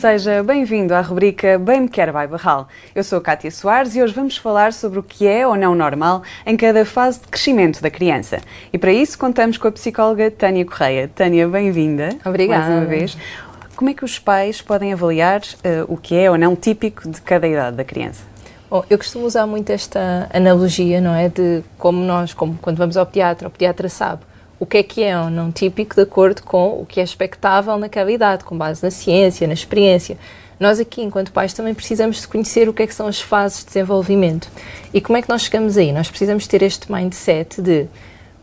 Seja bem-vindo à rubrica Bem Me Quer Vai Barral. Eu sou Cátia Soares e hoje vamos falar sobre o que é ou não normal em cada fase de crescimento da criança. E para isso contamos com a psicóloga Tânia Correia. Tânia, bem-vinda. Obrigada. Mais uma vez. Como é que os pais podem avaliar uh, o que é ou não típico de cada idade da criança? Bom, eu costumo usar muito esta analogia, não é? De como nós, como quando vamos ao pediatra, o pediatra sabe o que é que é ou não típico de acordo com o que é expectável naquela idade, com base na ciência, na experiência. Nós aqui, enquanto pais, também precisamos de conhecer o que é que são as fases de desenvolvimento. E como é que nós chegamos aí? Nós precisamos ter este mindset de,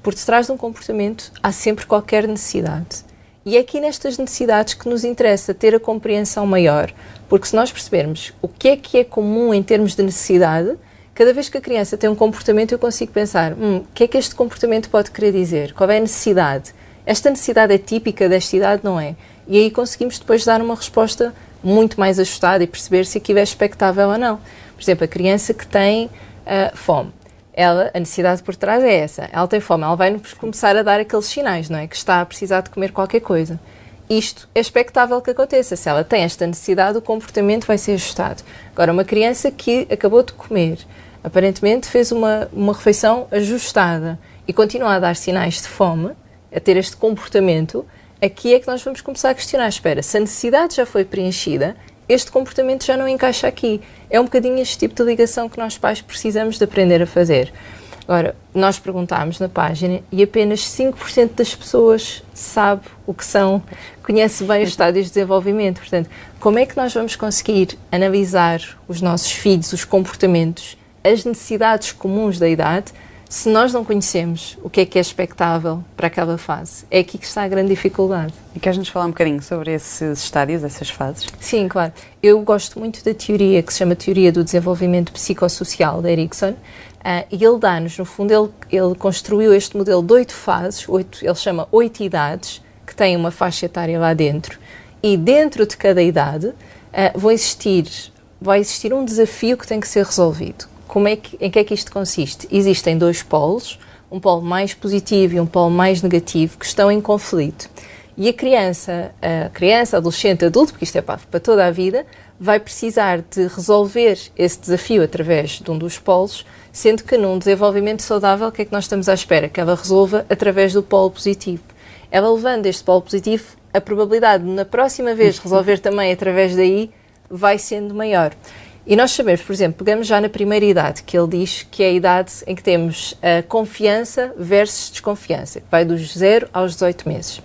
por detrás de um comportamento, há sempre qualquer necessidade. E é aqui nestas necessidades que nos interessa ter a compreensão maior, porque se nós percebermos o que é que é comum em termos de necessidade, cada vez que a criança tem um comportamento, eu consigo pensar: hum, o que é que este comportamento pode querer dizer? Qual é a necessidade? Esta necessidade é típica desta idade, não é? E aí conseguimos depois dar uma resposta muito mais ajustada e perceber se aquilo é expectável ou não. Por exemplo, a criança que tem uh, fome. Ela, a necessidade por trás é essa. Ela tem fome, ela vai começar a dar aqueles sinais, não é? Que está a precisar de comer qualquer coisa. Isto é expectável que aconteça. Se ela tem esta necessidade, o comportamento vai ser ajustado. Agora, uma criança que acabou de comer, aparentemente fez uma, uma refeição ajustada e continua a dar sinais de fome, a ter este comportamento, aqui é que nós vamos começar a questionar: espera, se a necessidade já foi preenchida, este comportamento já não encaixa aqui. É um bocadinho este tipo de ligação que nós pais precisamos de aprender a fazer. Agora, nós perguntámos na página e apenas 5% das pessoas sabe o que são, conhece bem os estádios de desenvolvimento. Portanto, como é que nós vamos conseguir analisar os nossos filhos, os comportamentos as necessidades comuns da idade se nós não conhecemos o que é que é expectável para aquela fase. É aqui que está a grande dificuldade. E queres-nos falar um bocadinho sobre esses estádios, essas fases? Sim, claro. Eu gosto muito da teoria que se chama Teoria do Desenvolvimento Psicossocial, de Erickson, uh, e ele dá-nos, no fundo, ele, ele construiu este modelo de oito fases, oito, ele chama oito idades, que têm uma faixa etária lá dentro, e dentro de cada idade uh, vão existir, vai existir um desafio que tem que ser resolvido como é que, em que é que isto consiste? Existem dois polos, um polo mais positivo e um polo mais negativo, que estão em conflito. E a criança, a criança, adolescente, adulto, porque isto é para, para toda a vida, vai precisar de resolver esse desafio através de um dos polos, sendo que num desenvolvimento saudável, o que é que nós estamos à espera? Que ela resolva através do polo positivo. Ela levando este polo positivo, a probabilidade de na próxima vez resolver também através daí vai sendo maior. E nós sabemos, por exemplo, pegamos já na primeira idade, que ele diz que é a idade em que temos a confiança versus desconfiança, que vai dos 0 aos 18 meses.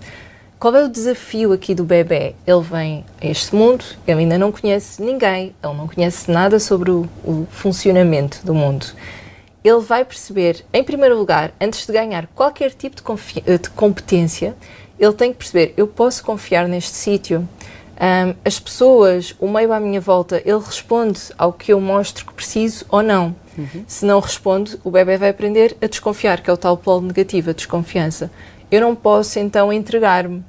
Qual é o desafio aqui do bebê? Ele vem a este mundo, ele ainda não conhece ninguém, ele não conhece nada sobre o, o funcionamento do mundo. Ele vai perceber, em primeiro lugar, antes de ganhar qualquer tipo de, de competência, ele tem que perceber: eu posso confiar neste sítio, um, as pessoas, o meio à minha volta, ele responde ao que eu mostro que preciso ou não. Uhum. Se não responde, o bebê vai aprender a desconfiar, que é o tal polo negativo, a desconfiança. Eu não posso então entregar-me.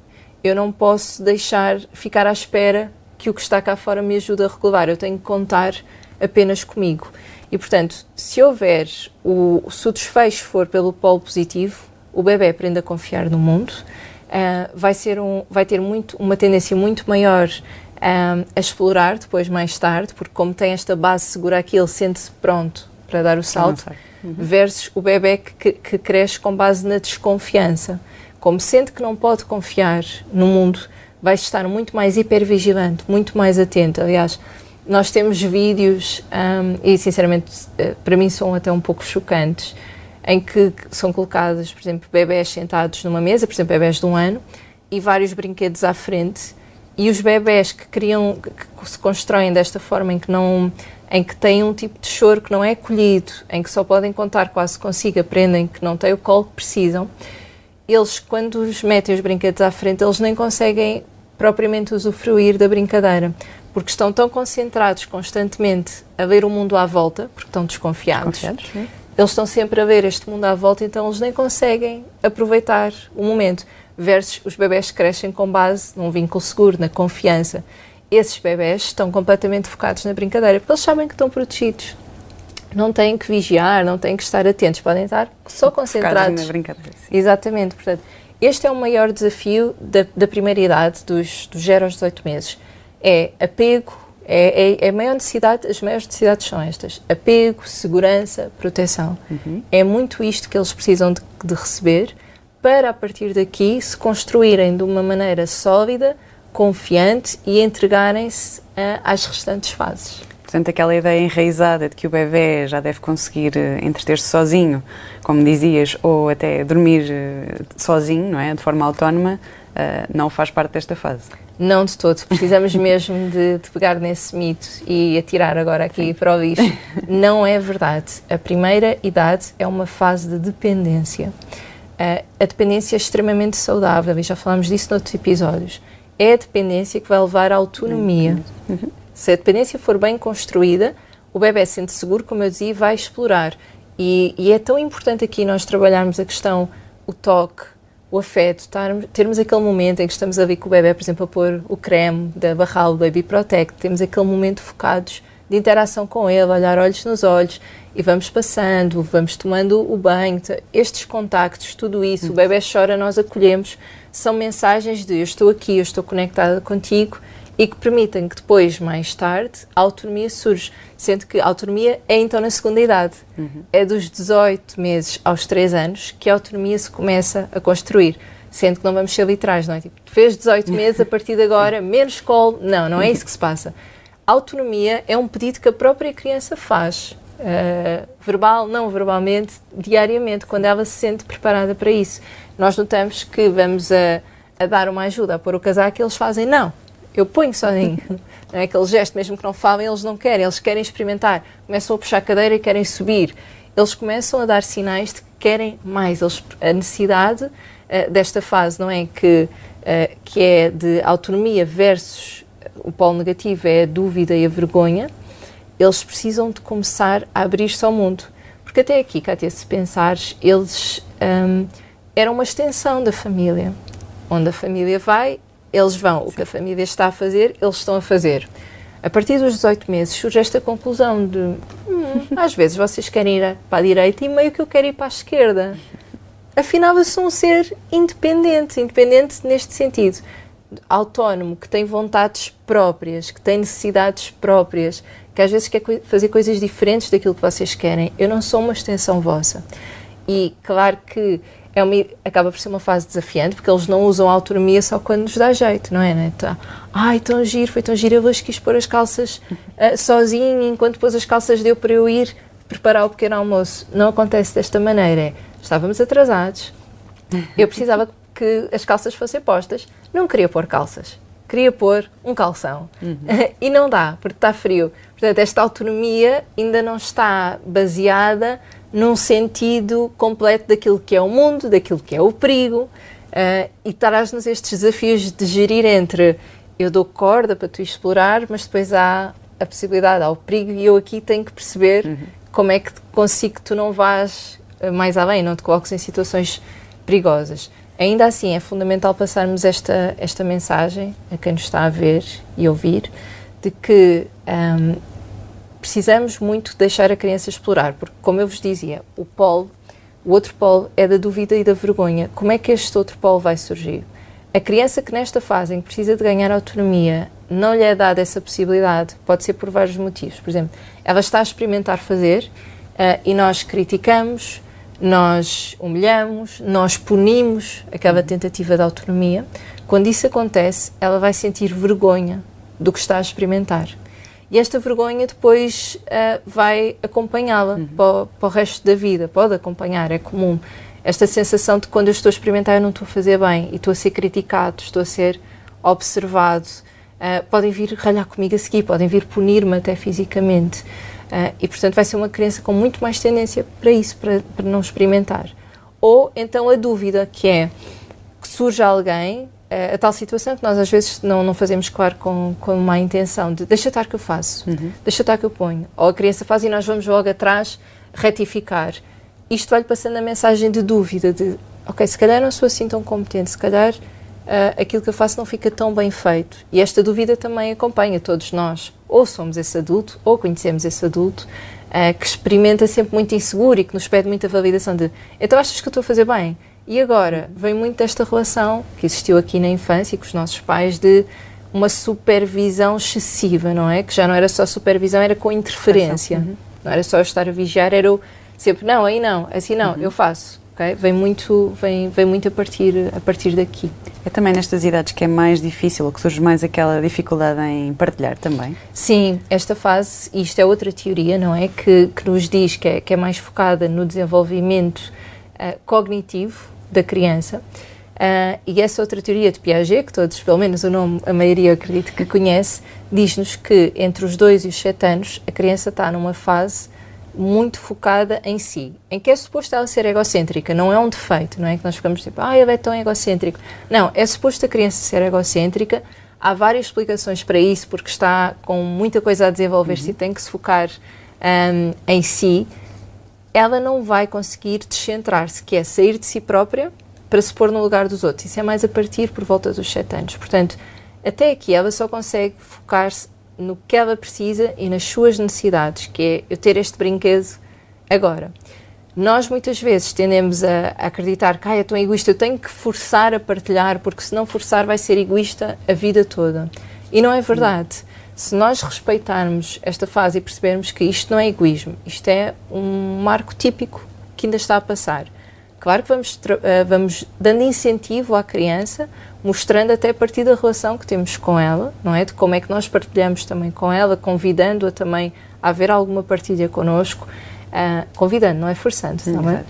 Eu não posso deixar ficar à espera que o que está cá fora me ajude a regular. Eu tenho que contar apenas comigo. E portanto, se houver o, se o desfecho for pelo polo positivo, o bebê aprende a confiar no mundo uh, vai, ser um, vai ter muito, uma tendência muito maior uh, a explorar depois, mais tarde, porque como tem esta base segura aqui, ele sente-se pronto para dar o salto, uhum. versus o bebê que, que cresce com base na desconfiança. Como sente que não pode confiar no mundo, vai estar muito mais hipervigilante, muito mais atento. Aliás, nós temos vídeos, um, e sinceramente para mim são até um pouco chocantes, em que são colocados, por exemplo, bebés sentados numa mesa, por exemplo, bebés de um ano, e vários brinquedos à frente, e os bebés que criam, que se constroem desta forma em que não, em que têm um tipo de choro que não é acolhido, em que só podem contar quase consigo, aprendem que não têm o colo que precisam, eles, quando os metem os brinquedos à frente, eles nem conseguem propriamente usufruir da brincadeira, porque estão tão concentrados constantemente a ver o mundo à volta, porque estão desconfiados. desconfiados eles estão sempre a ver este mundo à volta, então eles nem conseguem aproveitar o momento. Versus os bebés que crescem com base num vínculo seguro, na confiança. Esses bebés estão completamente focados na brincadeira, porque eles sabem que estão protegidos. Não têm que vigiar, não têm que estar atentos, podem estar só concentrados. na brincadeira. Sim. Exatamente. Portanto, este é o maior desafio da, da primeira idade, dos, dos 0 aos 18 meses é apego, é, é, é, a maior necessidade, as maiores necessidades são estas: apego, segurança, proteção. Uhum. É muito isto que eles precisam de, de, receber para, a partir daqui, se construírem de uma maneira sólida, confiante e entregarem-se às restantes fases. Portanto, aquela ideia enraizada de que o bebê já deve conseguir uh, entreter-se sozinho, como dizias, ou até dormir uh, sozinho, não é? De forma autónoma, uh, não faz parte desta fase. Não de todo. Precisamos mesmo de, de, pegar nesse mito e atirar agora aqui Sim. para o lixo. Não é verdade. A primeira idade é uma fase de dependência. Uh, a dependência é extremamente saudável e já falámos disso noutros episódios. É a dependência que vai levar à autonomia. Uhum. Se a dependência for bem construída, o bebê sente seguro, como eu dizia, vai explorar. E, e é tão importante aqui nós trabalharmos a questão, o toque, o afeto, termos aquele momento em que estamos a ver com o bebê, por exemplo, a pôr o creme da Barral Baby Protect, temos aquele momento focados de interação com ele, olhar olhos nos olhos e vamos passando, vamos tomando o banho, estes contactos, tudo isso, o bebê chora, nós acolhemos, são mensagens de eu estou aqui, eu estou conectada contigo e que permitem que depois, mais tarde, a autonomia surge. Sendo que a autonomia é então na segunda idade. Uhum. É dos 18 meses aos 3 anos que a autonomia se começa a construir. Sendo que não vamos ser literais, não é? Tipo, fez 18 meses, a partir de agora, menos colo. Não, não é isso que se passa. A autonomia é um pedido que a própria criança faz. Uh, verbal, não verbalmente, diariamente, quando ela se sente preparada para isso. Nós notamos que vamos a, a dar uma ajuda, a pôr o casaco, eles fazem não eu ponho sozinho. não é aquele gesto, mesmo que não falem, eles não querem, eles querem experimentar. Começam a puxar a cadeira e querem subir. Eles começam a dar sinais de que querem mais. Eles, a necessidade uh, desta fase, não é? Que, uh, que é de autonomia versus o polo negativo, é a dúvida e a vergonha. Eles precisam de começar a abrir-se ao mundo. Porque até aqui, Cátia, se pensares, eles um, eram uma extensão da família. Onde a família vai, eles vão, o que a família está a fazer, eles estão a fazer. A partir dos 18 meses surge esta conclusão de hum, às vezes vocês querem ir para a direita e meio que eu quero ir para a esquerda. Afinal, eu sou um ser independente, independente neste sentido, autónomo, que tem vontades próprias, que tem necessidades próprias, que às vezes quer fazer coisas diferentes daquilo que vocês querem. Eu não sou uma extensão vossa. E claro que é uma, acaba por ser uma fase desafiante, porque eles não usam a autonomia só quando nos dá jeito, não é? Né? Tá, Ai, tão giro, foi tão giro, eu hoje quis pôr as calças uh, sozinho, enquanto depois as calças deu para eu ir preparar o pequeno almoço. Não acontece desta maneira. É, estávamos atrasados, eu precisava que as calças fossem postas, não queria pôr calças, queria pôr um calção. Uhum. e não dá, porque está frio. Portanto, esta autonomia ainda não está baseada num sentido completo daquilo que é o mundo, daquilo que é o perigo, uh, e traz-nos estes desafios de gerir entre eu dou corda para tu explorar, mas depois há a possibilidade, há o perigo, e eu aqui tenho que perceber uhum. como é que consigo que tu não vás eh, mais além, não te coloques em situações perigosas. Ainda assim, é fundamental passarmos esta, esta mensagem a quem nos está a ver e ouvir de que um, precisamos muito deixar a criança explorar, porque, como eu vos dizia, o polo, o outro polo é da dúvida e da vergonha. Como é que este outro polo vai surgir? A criança que nesta fase em que precisa de ganhar autonomia não lhe é dada essa possibilidade, pode ser por vários motivos. Por exemplo, ela está a experimentar fazer uh, e nós criticamos, nós humilhamos, nós punimos aquela tentativa de autonomia. Quando isso acontece, ela vai sentir vergonha do que está a experimentar. E esta vergonha depois uh, vai acompanhá-la uhum. para, para, o resto da vida, pode acompanhar, é comum. Esta sensação de quando eu estou a experimentar eu não estou a fazer bem e estou a ser criticado, estou a ser observado. Uh, podem vir ralhar comigo a seguir, podem vir punir-me até fisicamente. Uh, e, portanto, vai ser uma criança com muito mais tendência para isso, para, para não experimentar. Ou então a dúvida, que é que surge alguém a tal situação que nós às vezes não, não fazemos claro com, com má intenção de deixa estar que eu faço, uhum. deixa estar que eu ponho. Ou a criança faz e nós vamos logo atrás retificar. Isto vai-lhe passando a mensagem de dúvida, de ok, se calhar não sou assim tão competente, se calhar uh, aquilo que eu faço não fica tão bem feito. E esta dúvida também acompanha todos nós. Ou somos esse adulto, ou conhecemos esse adulto, uh, que experimenta sempre muito inseguro e que nos pede muita validação de então achas que eu estou a fazer bem? E agora, vem muito desta relação que existiu aqui na infância com os nossos pais de uma supervisão excessiva, não é? Que já não era só supervisão, era com interferência. Uhum. Não era só estar a vigiar, era o sempre, não, aí não, assim não, uhum. eu faço. Okay? Vem muito, vem, vem muito a partir, a partir daqui. É também nestas idades que é mais difícil, ou que surge mais aquela dificuldade em partilhar também? Sim, esta fase, isto é outra teoria, não é? Que, que nos diz que é, que é mais focada no desenvolvimento uh, cognitivo da criança. Uh, e essa outra teoria de Piaget, que todos, pelo menos o nome, a maioria acredito que conhece, diz-nos que entre os 2 e os 7 anos a criança está numa fase muito focada em si, em que é suposto ela ser egocêntrica, não é um defeito, não é que nós ficamos tipo, ah, ele é tão egocêntrico. Não, é suposto a criança ser egocêntrica, há várias explicações para isso, porque está com muita coisa a desenvolver-se uhum. e tem que se focar um, em si, ela não vai conseguir descentrar-se, que é sair de si própria para se pôr no lugar dos outros. Isso é mais a partir por volta dos 7 anos. Portanto, até aqui ela só consegue focar-se no que ela precisa e nas suas necessidades, que é eu ter este brinquedo agora. Nós muitas vezes tendemos a, a acreditar que ah, é tão egoísta, eu tenho que forçar a partilhar, porque se não forçar vai ser egoísta a vida toda. E não é verdade. Se nós respeitarmos esta fase e percebermos que isto não é egoísmo, isto é um marco típico que ainda está a passar. Claro que vamos, uh, vamos dando incentivo à criança, mostrando até a partir da relação que temos com ela, não é? De como é que nós partilhamos também com ela, convidando-a também a haver alguma partilha connosco, uh, convidando, não é forçando, não é?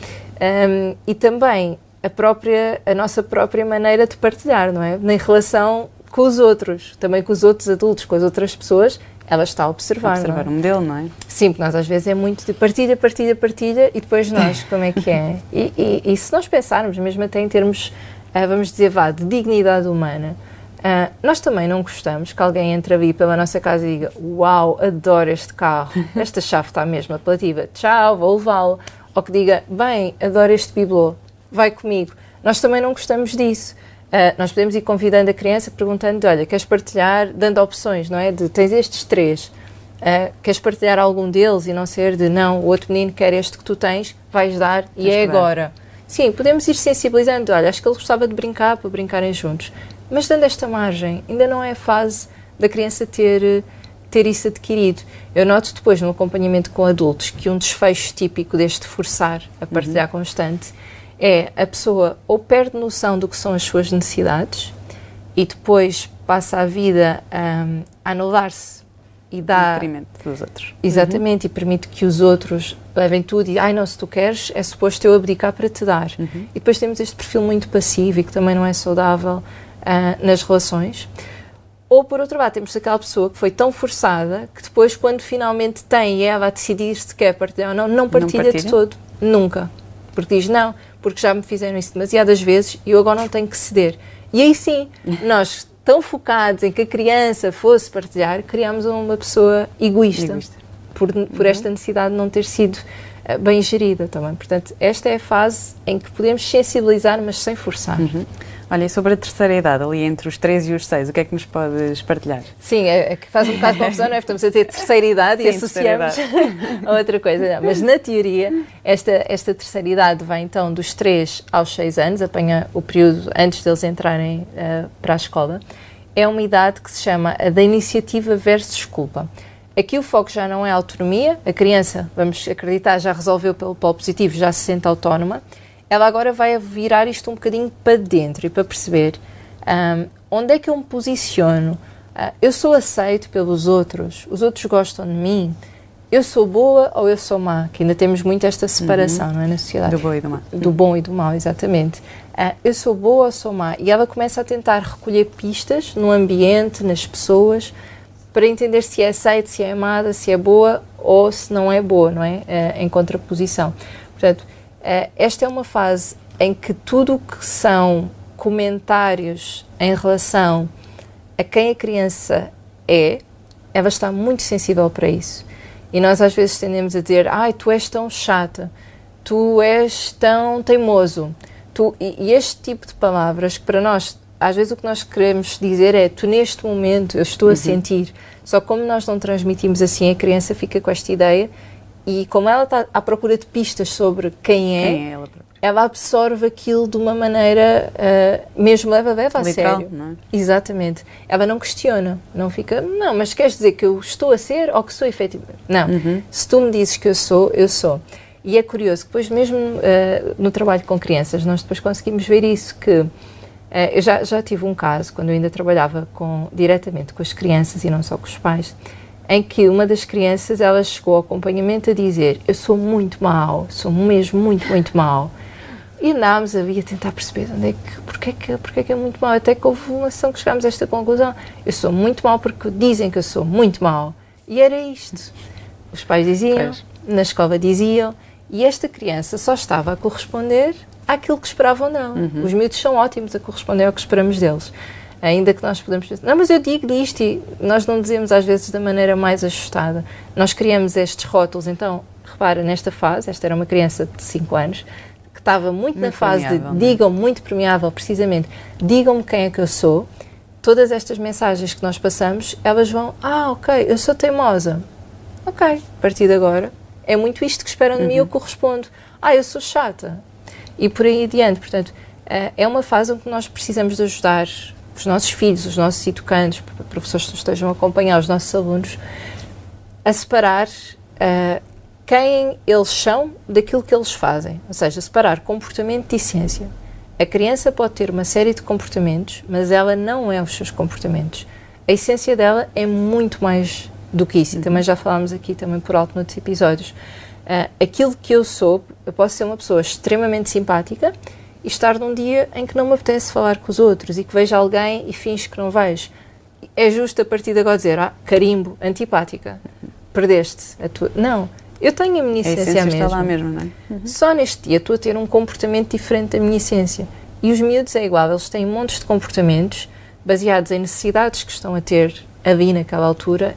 Um, e também a própria, a nossa própria maneira de partilhar, não é? Em relação com os outros, também com os outros adultos, com as outras pessoas, ela está a observar. A observar não é? o modelo, não é? Sim, porque nós às vezes é muito de partilha, partilha, partilha e depois nós, como é que é? E, e, e, se nós pensarmos, mesmo até em termos, uh, vamos dizer, vá, de dignidade humana, uh, nós também não gostamos que alguém entre ali pela nossa casa e diga: Uau, adoro este carro, esta chave está mesmo apelativa, tchau, vou levá-lo. Ou que diga: Bem, adoro este bibelô, vai comigo. Nós também não gostamos disso. Uh, nós podemos ir convidando a criança perguntando: olha, queres partilhar, dando opções, não é? De tens estes três, uh, queres partilhar algum deles e não ser de não, o outro menino quer este que tu tens, vais dar e é agora. Sim, podemos ir sensibilizando. Olha, acho que ele gostava de brincar para brincarem juntos, mas dando esta margem, ainda não é a fase da criança ter ter isso adquirido. Eu noto depois no acompanhamento com adultos que um desfecho típico deste forçar a partilhar uhum. constante é a pessoa ou perde noção do que são as suas necessidades e depois passa a vida um, a anular-se e dá. dos outros. Exatamente, uhum. e permite que os outros levem tudo e, ai não, se tu queres, é suposto eu abdicar para te dar. Uhum. E depois temos este perfil muito passivo e que também não é saudável uh, nas relações. Ou, por outro lado, temos aquela pessoa que foi tão forçada que depois, quando finalmente tem e ela a decidir se quer partilhar ou não, não partilha, não partilha? de todo. Nunca. Porque diz, não, porque já me fizeram isso demasiadas vezes e eu agora não tenho que ceder. E aí sim, nós, tão focados em que a criança fosse partilhar, criamos uma pessoa egoísta, egoísta. Por, por uhum. esta necessidade de não ter sido uh, bem gerida também. Portanto, esta é a fase em que podemos sensibilizar, mas sem forçar. Uhum. Olha, e sobre a terceira idade, ali entre os 3 e os 6, o que é que nos podes partilhar? Sim, é, é que faz um bocado de confusão, não é? Estamos a ter terceira idade Sim, e associamos a outra coisa. Não, mas na teoria, esta, esta terceira idade vai então dos 3 aos 6 anos, apanha o período antes deles entrarem uh, para a escola. É uma idade que se chama a da iniciativa versus culpa. Aqui o foco já não é a autonomia, a criança, vamos acreditar, já resolveu pelo polo positivo, já se sente autónoma ela agora vai virar isto um bocadinho para dentro e para perceber um, onde é que eu me posiciono. Uh, eu sou aceito pelos outros, os outros gostam de mim. Eu sou boa ou eu sou má? Que ainda temos muito esta separação, uhum. não é, na sociedade. Do bom e do mal. Do bom e do mal, exatamente. Uh, eu sou boa ou sou má? E ela começa a tentar recolher pistas no ambiente, nas pessoas, para entender se é aceita, se é amada, se é boa ou se não é boa, não é? Uh, em contraposição. Portanto, Uh, esta é uma fase em que tudo o que são comentários em relação a quem a criança é, ela está muito sensível para isso. E nós às vezes tendemos a dizer: ai, tu és tão chata, tu és tão teimoso. Tu, e, e este tipo de palavras que para nós, às vezes o que nós queremos dizer é: tu neste momento eu estou uhum. a sentir. Só como nós não transmitimos assim, a criança fica com esta ideia e como ela está à procura de pistas sobre quem é, quem é ela ela absorve aquilo de uma maneira uh, mesmo leva leva a Literal, sério. não é? Exatamente. Ela não questiona, não fica, não, mas queres dizer que eu estou a ser ou que sou efetivamente? Não. Uhum. Se tu me dizes que eu sou, eu sou. E é curioso que depois mesmo uh, no trabalho com crianças nós depois conseguimos ver isso que uh, eu já, já tive um caso quando eu ainda trabalhava com, diretamente com as crianças e não só com os pais em que uma das crianças ela chegou ao acompanhamento a dizer eu sou muito mau, sou mesmo muito, muito mau. E andámos ali a tentar perceber onde é que, porque, é que, porque é que é muito mau. Até que houve uma ação que chegámos a esta conclusão. Eu sou muito mau porque dizem que eu sou muito mau. E era isto. Os pais diziam, Pois. na escola diziam, e esta criança só estava a corresponder àquilo que esperavam não. Os miúdos são ótimos a corresponder ao que esperamos deles. Ainda que nós podemos pensar, não, mas eu digo isto e nós não dizemos às vezes da maneira mais ajustada. Nós criamos estes rótulos, então, repara, nesta fase, esta era uma criança de 5 anos, que estava muito, na Muito fase de permeável, não é? digam muito permeável, precisamente, digam-me quem é que eu sou. Todas estas mensagens que nós passamos, elas vão, ah, ok, eu sou teimosa. Ok, a partir de agora, é muito isto que esperam de mim, eu correspondo. Ah, eu sou chata. E por aí adiante. Portanto, eh, é uma fase em que nós precisamos de ajudar os nossos filhos, os nossos educandos, professores que nos estejam a acompanhar, os nossos alunos, a separar eh, quem eles são daquilo que eles fazem. Ou seja, separar comportamento de essência. A criança pode ter uma série de comportamentos, mas ela não é os seus comportamentos. A essência dela é muito mais do que isso. E também já falámos aqui também por alto noutros episódios. Ah, aquilo que eu sou, eu posso ser uma pessoa extremamente simpática e estar num dia em que não me apetece falar com os outros e que vejo alguém e finge que não vejo. É justo a partir de agora dizer, ah, carimbo, antipática, perdeste a tua... Não, eu tenho a minha A essência, essência está mesmo. é? Só neste dia estou a ter um comportamento diferente da minha essência. E os miúdos é igual, eles têm montes de comportamentos baseados em necessidades que estão a ter ali naquela altura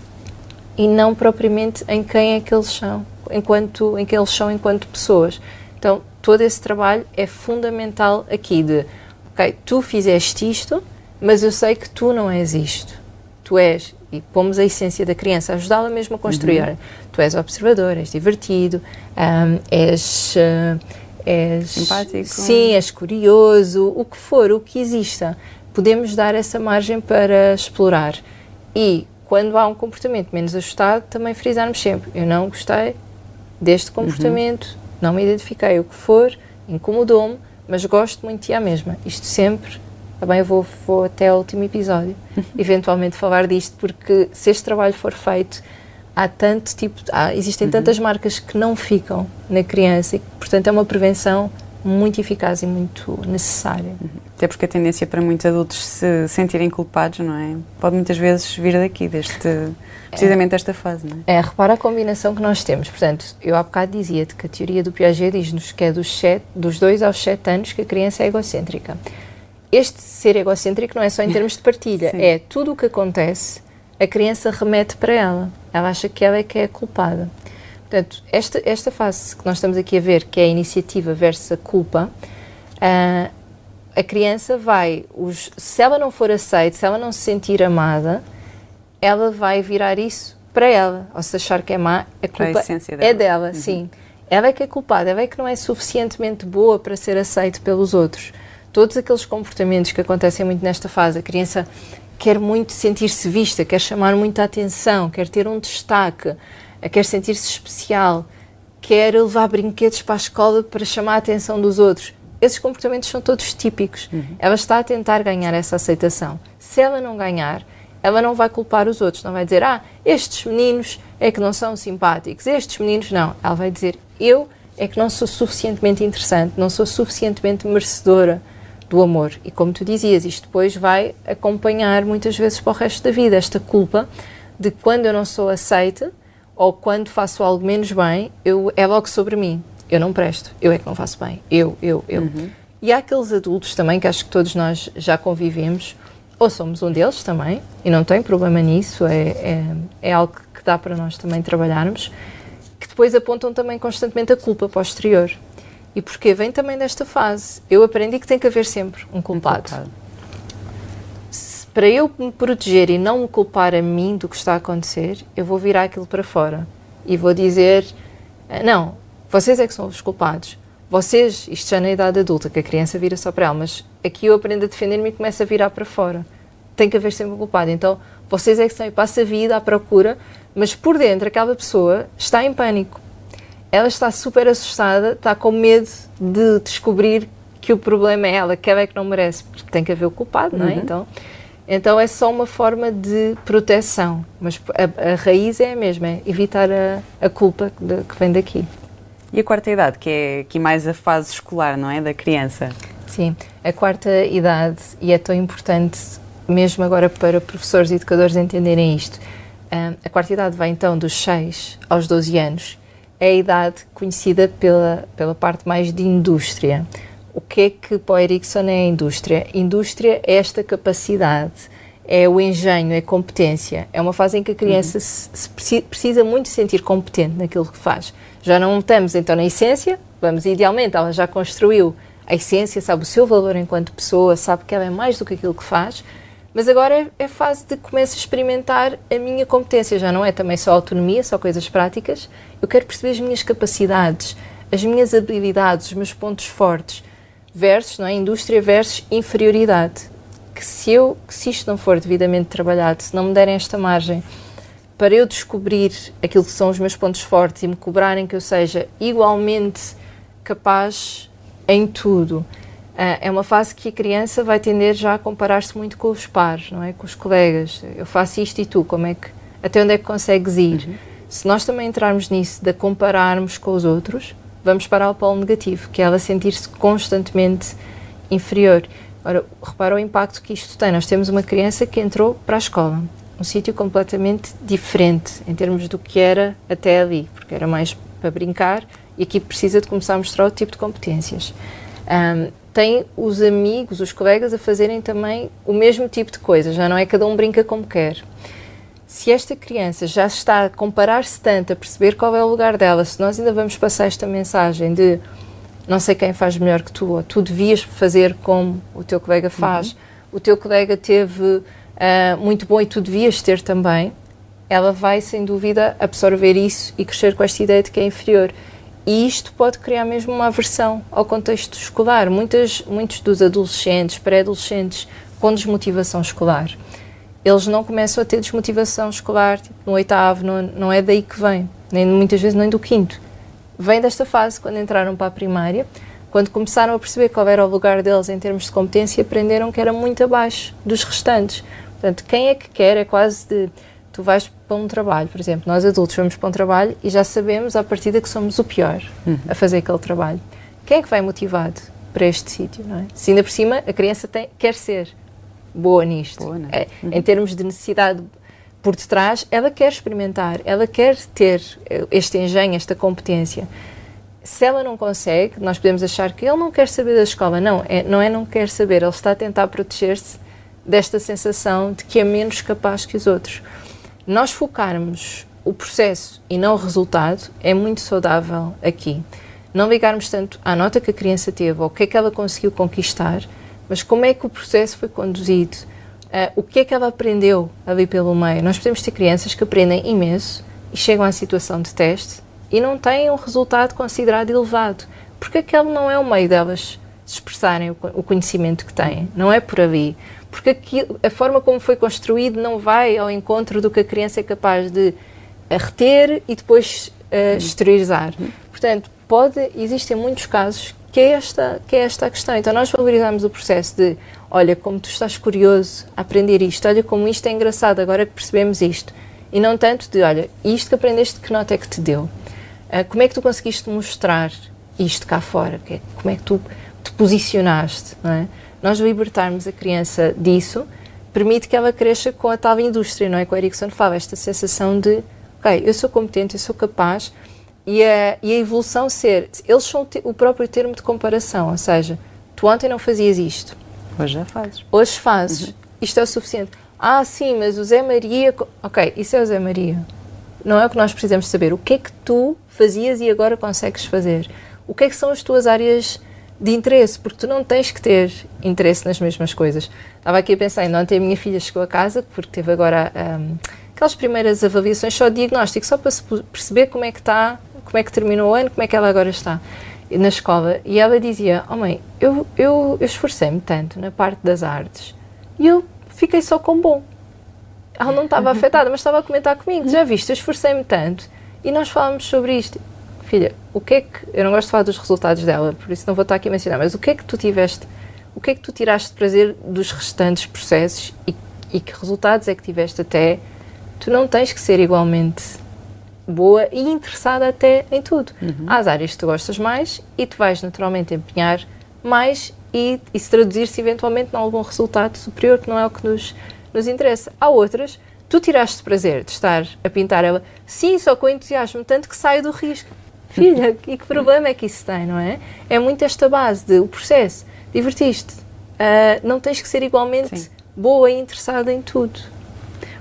e não propriamente em quem é que eles são, enquanto, em que eles são enquanto pessoas. Então, todo esse trabalho é fundamental aqui de, ok, tu fizeste isto, mas eu sei que tu não és isto. Tu és, e pomos a essência da criança, ajudá-la mesmo a construir. Olha, Tu és observador, és divertido, hum, és, ah, és... Simpático. Sim, és curioso, o que for, o que exista. Podemos dar essa margem para explorar. E quando há um comportamento menos ajustado, também frisarmos sempre: eu não gostei deste comportamento, não me identifiquei, o que for, incomodou-me, mas gosto muito de ti à mesma. Isto sempre, também eu vou, vou até ao último episódio, eventualmente falar disto, porque se este trabalho for feito, há tanto tipo, há, existem tantas marcas que não ficam na criança e, portanto, é uma prevenção muito eficaz e muito necessária. Até porque a tendência para muitos adultos se sentirem culpados, não é? Pode muitas vezes vir daqui, deste, precisamente desta fase, não é? É, repara a combinação que nós temos. Portanto, eu há bocado dizia-te que a teoria do Piaget diz-nos que é dos, sete, dos 2 aos 7 anos que a criança é egocêntrica. Este ser egocêntrico não é só em termos de partilha, é tudo o que acontece, a criança remete para ela. Ela acha que ela é que é a culpada. Portanto, esta, esta fase que nós estamos aqui a ver, que é a iniciativa versus a culpa, ah, a criança vai, os, se ela não for aceita, se ela não se sentir amada, ela vai virar isso para ela. Ou se achar que é má, a Para a culpa essência é dela. dela, sim. Ela é que é culpada, ela é que não é suficientemente boa para ser aceita pelos outros. Todos aqueles comportamentos que acontecem muito nesta fase, a criança quer muito sentir-se vista, quer chamar muita atenção, quer ter um destaque, quer sentir-se especial, quer levar brinquedos para a escola para chamar a atenção dos outros. Esses comportamentos são todos típicos. Ela está a tentar ganhar essa aceitação. Se ela não ganhar, ela não vai culpar os outros, não vai dizer, ah, estes meninos é que não são simpáticos, estes meninos não. Ela vai dizer, eu é que não sou suficientemente interessante, não sou suficientemente merecedora do amor. E como tu dizias, isto depois vai acompanhar muitas vezes para o resto da vida, esta culpa de quando eu não sou aceita ou quando faço algo menos bem, eu, é logo sobre mim. Eu não presto, eu é que não faço bem, eu, eu, eu. E há aqueles adultos também que acho que todos nós já convivemos, ou somos um deles também, e não tem problema nisso, é, é, é algo que dá para nós também trabalharmos, que depois apontam também constantemente a culpa posterior. E porquê? Vem também desta fase. Eu aprendi que tem que haver sempre um culpado. Culpado. Para eu me proteger e não me culpar a mim do que está a acontecer, eu vou virar aquilo para fora e vou dizer: "Ah, não, vocês é que são os culpados. vocês, isto já na idade adulta, que a criança vira só para ela, mas aqui eu aprendo a defender-me e começo a virar para fora. Tem que haver sempre um culpado. Então, vocês é que estão e passa a vida à procura, mas por dentro aquela pessoa está em pânico. Ela está super assustada, está com medo de descobrir que o problema é ela, que ela é que não merece, porque tem que haver o culpado, não é? Uhum. Então, então é só uma forma de proteção, mas a, a raiz é a mesma, é evitar a, a culpa de, que vem daqui. E a quarta idade, que é aqui mais a fase escolar, não é? Da criança. Sim, a quarta idade, e é tão importante mesmo agora para professores e educadores entenderem isto. a quarta idade vai então dos 6 aos 12 anos. É a idade conhecida pela, pela parte mais de indústria. O que é que para o Ericsson é a indústria? Indústria é esta capacidade, é o engenho, é a competência. É uma fase em que a criança uhum. se, se precisa muito sentir competente naquilo que faz. Já não estamos então na essência, vamos idealmente, ela já construiu a essência, sabe o seu valor enquanto pessoa, sabe que ela é mais do que aquilo que faz, mas agora é, é fase de começar a experimentar a minha competência, já não é também só autonomia, só coisas práticas. Eu quero perceber as minhas capacidades, as minhas habilidades, os meus pontos fortes versus, não é? Indústria versus inferioridade. Que se, eu, que se isto não for devidamente trabalhado, se não me derem esta margem para eu descobrir aquilo que são os meus pontos fortes e me cobrarem que eu seja igualmente capaz em tudo, uh, é uma fase que a criança vai tender já a comparar-se muito com os pares, não é? Com os colegas. Eu faço isto e tu, como é que, até onde é que consegues ir? Uhum. Se nós também entrarmos nisso de compararmos com os outros, vamos para o polo negativo, que é ela sentir-se constantemente inferior. Ora, repara o impacto que isto tem. Nós temos uma criança que entrou para a escola, um sítio completamente diferente em termos do que era até ali, porque era mais para brincar e aqui precisa de começar a mostrar outro tipo de competências. Um, tem os amigos, os colegas a fazerem também o mesmo tipo de coisa, já não é cada um brinca como quer se esta criança já está a comparar-se tanto, a perceber qual é o lugar dela, se nós ainda vamos passar esta mensagem de não sei quem faz melhor que tu, ou tu devias fazer como o teu colega faz, uhum. o teu colega teve uh, muito bom e tu devias ter também, ela vai sem dúvida absorver isso e crescer com esta ideia de que é inferior. E isto pode criar mesmo uma aversão ao contexto escolar. Muitas, muitos dos adolescentes, pré-adolescentes, com desmotivação escolar, eles não começam a ter desmotivação escolar tipo, no oitavo, não, não é daí que vem, nem muitas vezes nem do quinto. Vem desta fase, quando entraram para a primária, quando começaram a perceber qual era o lugar deles em termos de competência, aprenderam que era muito abaixo dos restantes. Portanto, quem é que quer é quase de. Tu vais para um trabalho, por exemplo, nós adultos vamos para um trabalho e já sabemos à partida que somos o pior uhum. a fazer aquele trabalho. Quem é que vai motivado para este sítio, é? Se ainda por cima a criança tem, quer ser, boa nisto. Boa, é? uhum. Em termos de necessidade por detrás, ela quer experimentar, ela quer ter eh, este engenho, esta competência. Se ela não consegue, nós podemos achar que ele não quer saber da escola. Não, é, não é não quer saber, ele está a tentar proteger-se desta sensação de que é menos capaz que os outros. Nós focarmos o processo e não o resultado é muito saudável aqui. Não ligarmos tanto à nota que a criança teve ou o que é que ela conseguiu conquistar, mas como é que o processo foi conduzido? Uh, o que é que ela aprendeu ali pelo meio? Nós podemos ter crianças que aprendem imenso e chegam à situação de teste e não têm um resultado considerado elevado, porque aquele não é o meio delas expressarem o conhecimento que têm, não é por ali. Porque aqui, a forma como foi construído não vai ao encontro do que a criança é capaz de reter e depois uh, exteriorizar. Portanto, pode, existem muitos casos que é esta, que é esta a questão. Então, nós valorizamos o processo de, olha, como tu estás curioso a aprender isto, olha como isto é engraçado, agora que percebemos isto. E não tanto de, olha, isto que aprendeste, que nota é que te deu? Uh, como é que tu conseguiste mostrar isto cá fora? É, como é que tu te posicionaste? É? Nós libertarmos a criança disso permite que ela cresça com a tal indústria, não é? Que o Erickson fala, esta sensação de, ok, eu sou competente, eu sou capaz, e a, e a evolução ser. Eles são o próprio termo de comparação, ou seja, tu ontem não fazias isto. Hoje já fazes. Hoje fazes. Uhum. Isto é o suficiente. Ah, sim, mas o Zé Maria. Ok, isso é o Zé Maria. Não é o que nós precisamos saber. O que é que tu fazias e agora consegues fazer? O que é que são as tuas áreas de interesse? Porque tu não tens que ter interesse nas mesmas coisas. Estava aqui a pensar, ainda ontem a minha filha chegou a casa, porque teve agora um, aquelas primeiras avaliações só diagnóstico, só para perceber como é que está como é que terminou o ano, como é que ela agora está na escola. E ela dizia: Oh mãe, eu, eu, eu esforcei-me tanto na parte das artes e eu fiquei só com bom. Ela não estava afetada, mas estava a comentar comigo: Já viste, eu esforcei-me tanto. E nós falamos sobre isto. Filha, o que é que. Eu não gosto de falar dos resultados dela, por isso não vou estar aqui a mencionar, mas o que é que tu tiveste, o que é que tu tiraste de prazer dos restantes processos e, e que resultados é que tiveste até. Tu não tens que ser igualmente boa e interessada até em tudo. Uhum. Há as áreas que tu gostas mais e tu vais naturalmente empenhar mais e, e se traduzir-se eventualmente em algum resultado superior que não é o que nos, nos interessa. Há outras, tu tiraste prazer de estar a pintar ela, sim, só com entusiasmo, tanto que saio do risco. Filha, e que problema é que isso tem, não é? É muito esta base de o processo, divertiste. Uh, não tens que ser igualmente sim. boa e interessada em tudo.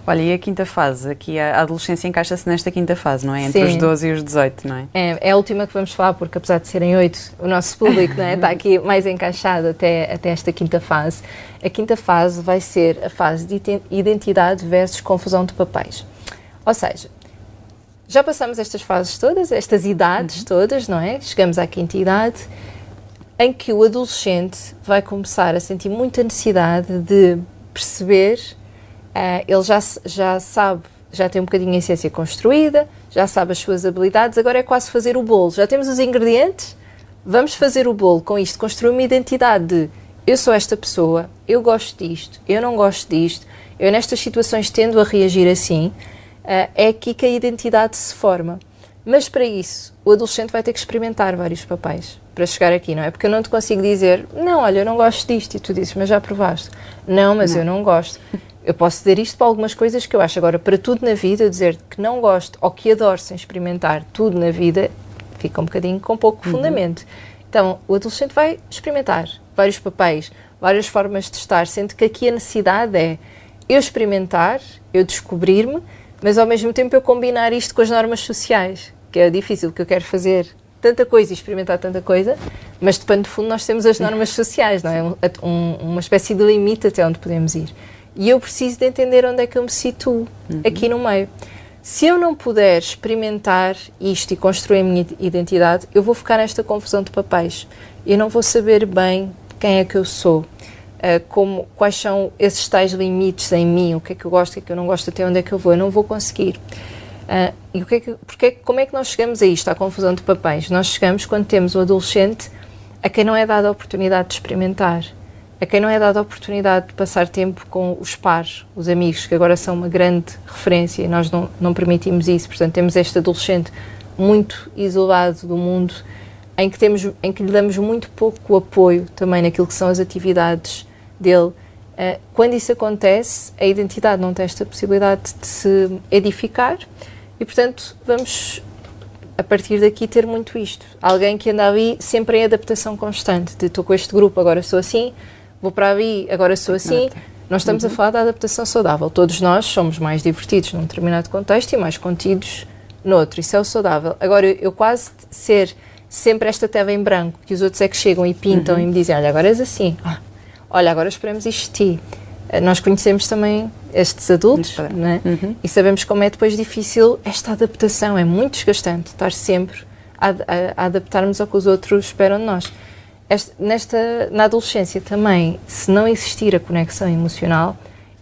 Olha, e a quinta fase? Aqui a adolescência encaixa-se nesta quinta fase, não é? Entre Sim. os 12 e os 18, não é? é? É a última que vamos falar, porque apesar de serem oito, o nosso público é? está aqui mais encaixado até, até esta quinta fase. A quinta fase vai ser a fase de identidade versus confusão de papéis. Ou seja, já passamos estas fases todas, estas idades uhum. todas, não é? Chegamos à quinta idade, em que o adolescente vai começar a sentir muita necessidade de perceber ele já, já sabe, já tem um bocadinho a essência construída, já sabe as suas habilidades, agora é quase fazer o bolo. Já temos os ingredientes, vamos fazer o bolo com isto, construir uma identidade de eu sou esta pessoa, eu gosto disto, eu não gosto disto, eu nestas situações tendo a reagir assim, uh, é aqui que a identidade se forma. Mas para isso, o adolescente vai ter que experimentar vários papéis para chegar aqui, não é? Porque eu não te consigo dizer, não, olha, eu não gosto disto, e tu dizes, mas já provaste. Não, mas não. eu não gosto. Eu posso dizer isto para algumas coisas que eu acho. Agora, para tudo na vida, dizer que não gosto ou que adoro sem experimentar tudo na vida, fica um bocadinho com pouco uhum. fundamento. Então, o adolescente vai experimentar vários papéis, várias formas de estar, sendo que aqui a necessidade é eu experimentar, eu descobrir-me, mas ao mesmo tempo eu combinar isto com as normas sociais, que é difícil, porque eu quero fazer tanta coisa e experimentar tanta coisa, mas de pano de fundo nós temos as normas sociais, não é? Um, uma espécie de limite até onde podemos ir. E eu preciso de entender onde é que eu me situo uhum. aqui no meio. Se eu não puder experimentar isto e construir a minha identidade, eu vou ficar nesta confusão de papéis. Eu não vou saber bem quem é que eu sou, uh, como, quais são esses tais limites em mim, o que é que eu gosto, o que é que eu não gosto, até onde é que eu vou. Eu não vou conseguir. Uh, e o que é que, porque, como é que nós chegamos a isto, à confusão de papéis? Nós chegamos quando temos o adolescente a quem não é dada a oportunidade de experimentar a quem não é dada a oportunidade de passar tempo com os pares, os amigos, que agora são uma grande referência e nós não, não permitimos isso. Portanto, temos este adolescente muito isolado do mundo, em que, temos, em que lhe damos muito pouco apoio também naquilo que são as atividades dele. Uh, quando isso acontece, a identidade não tem esta possibilidade de se edificar e, portanto, vamos a partir daqui ter muito isto. Alguém que anda ali sempre em adaptação constante, de estou com este grupo, agora sou assim, vou para ali, agora sou assim. Nós estamos uhum. a falar da adaptação saudável. Todos nós somos mais divertidos num determinado contexto e mais contidos noutro. Isso é o saudável. Agora, eu, eu quase ser sempre esta tela em branco, que os outros é que chegam e pintam uhum. e me dizem: Olha, agora és assim. Ah, olha, agora esperamos isto de ti. Eh, nós conhecemos também estes adultos né? uhum. e sabemos como é depois difícil esta adaptação. É muito desgastante estar sempre a, a, a adaptarmos ao que os outros esperam de nós. Esta, nesta, na adolescência também, se não existir a conexão emocional,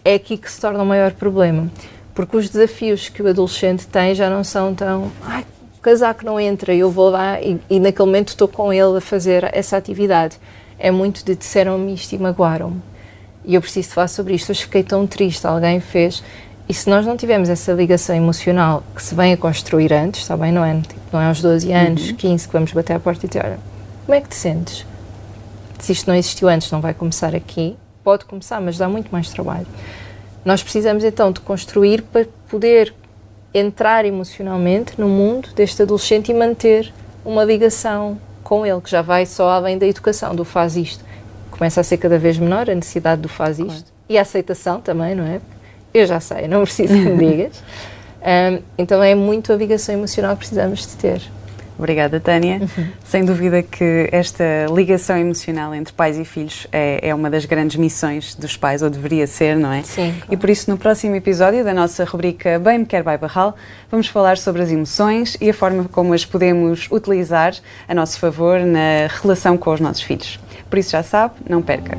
é aqui que se torna o maior problema. Porque os desafios que o adolescente tem já não são tão. Ai, o casaco não entra, eu vou lá e, e naquele momento estou com ele a fazer essa atividade. É muito de disseram-me isto e magoaram-me. E eu preciso falar sobre isto. Hoje fiquei tão triste, alguém fez. E se nós não tivermos essa ligação emocional que se vem a construir antes, está bem? Não é, tipo, não é aos 12 anos, uhum. 15 que vamos bater à porta e dizer: olha, como é que te sentes? Se isto não existiu antes, não vai começar aqui. Pode começar, mas dá muito mais trabalho. Nós precisamos então de construir para poder entrar emocionalmente no mundo deste adolescente e manter uma ligação com ele, que já vai só além da educação, do faz isto. Começa a ser cada vez menor a necessidade do faz isto. Claro. E a aceitação também, não é? Eu já sei, não preciso que me digas. Um, então é muito a ligação emocional que precisamos de ter. Obrigada, Tânia. Uhum. Sem dúvida que esta ligação emocional entre pais e filhos é, é, uma das grandes missões dos pais, ou deveria ser, não é? Sim. Claro. E por isso, no próximo episódio da nossa rubrica Bem Me Quer By Barral, vamos falar sobre as emoções e a forma como as podemos utilizar a nosso favor na relação com os nossos filhos. Por isso, já sabe, não perca.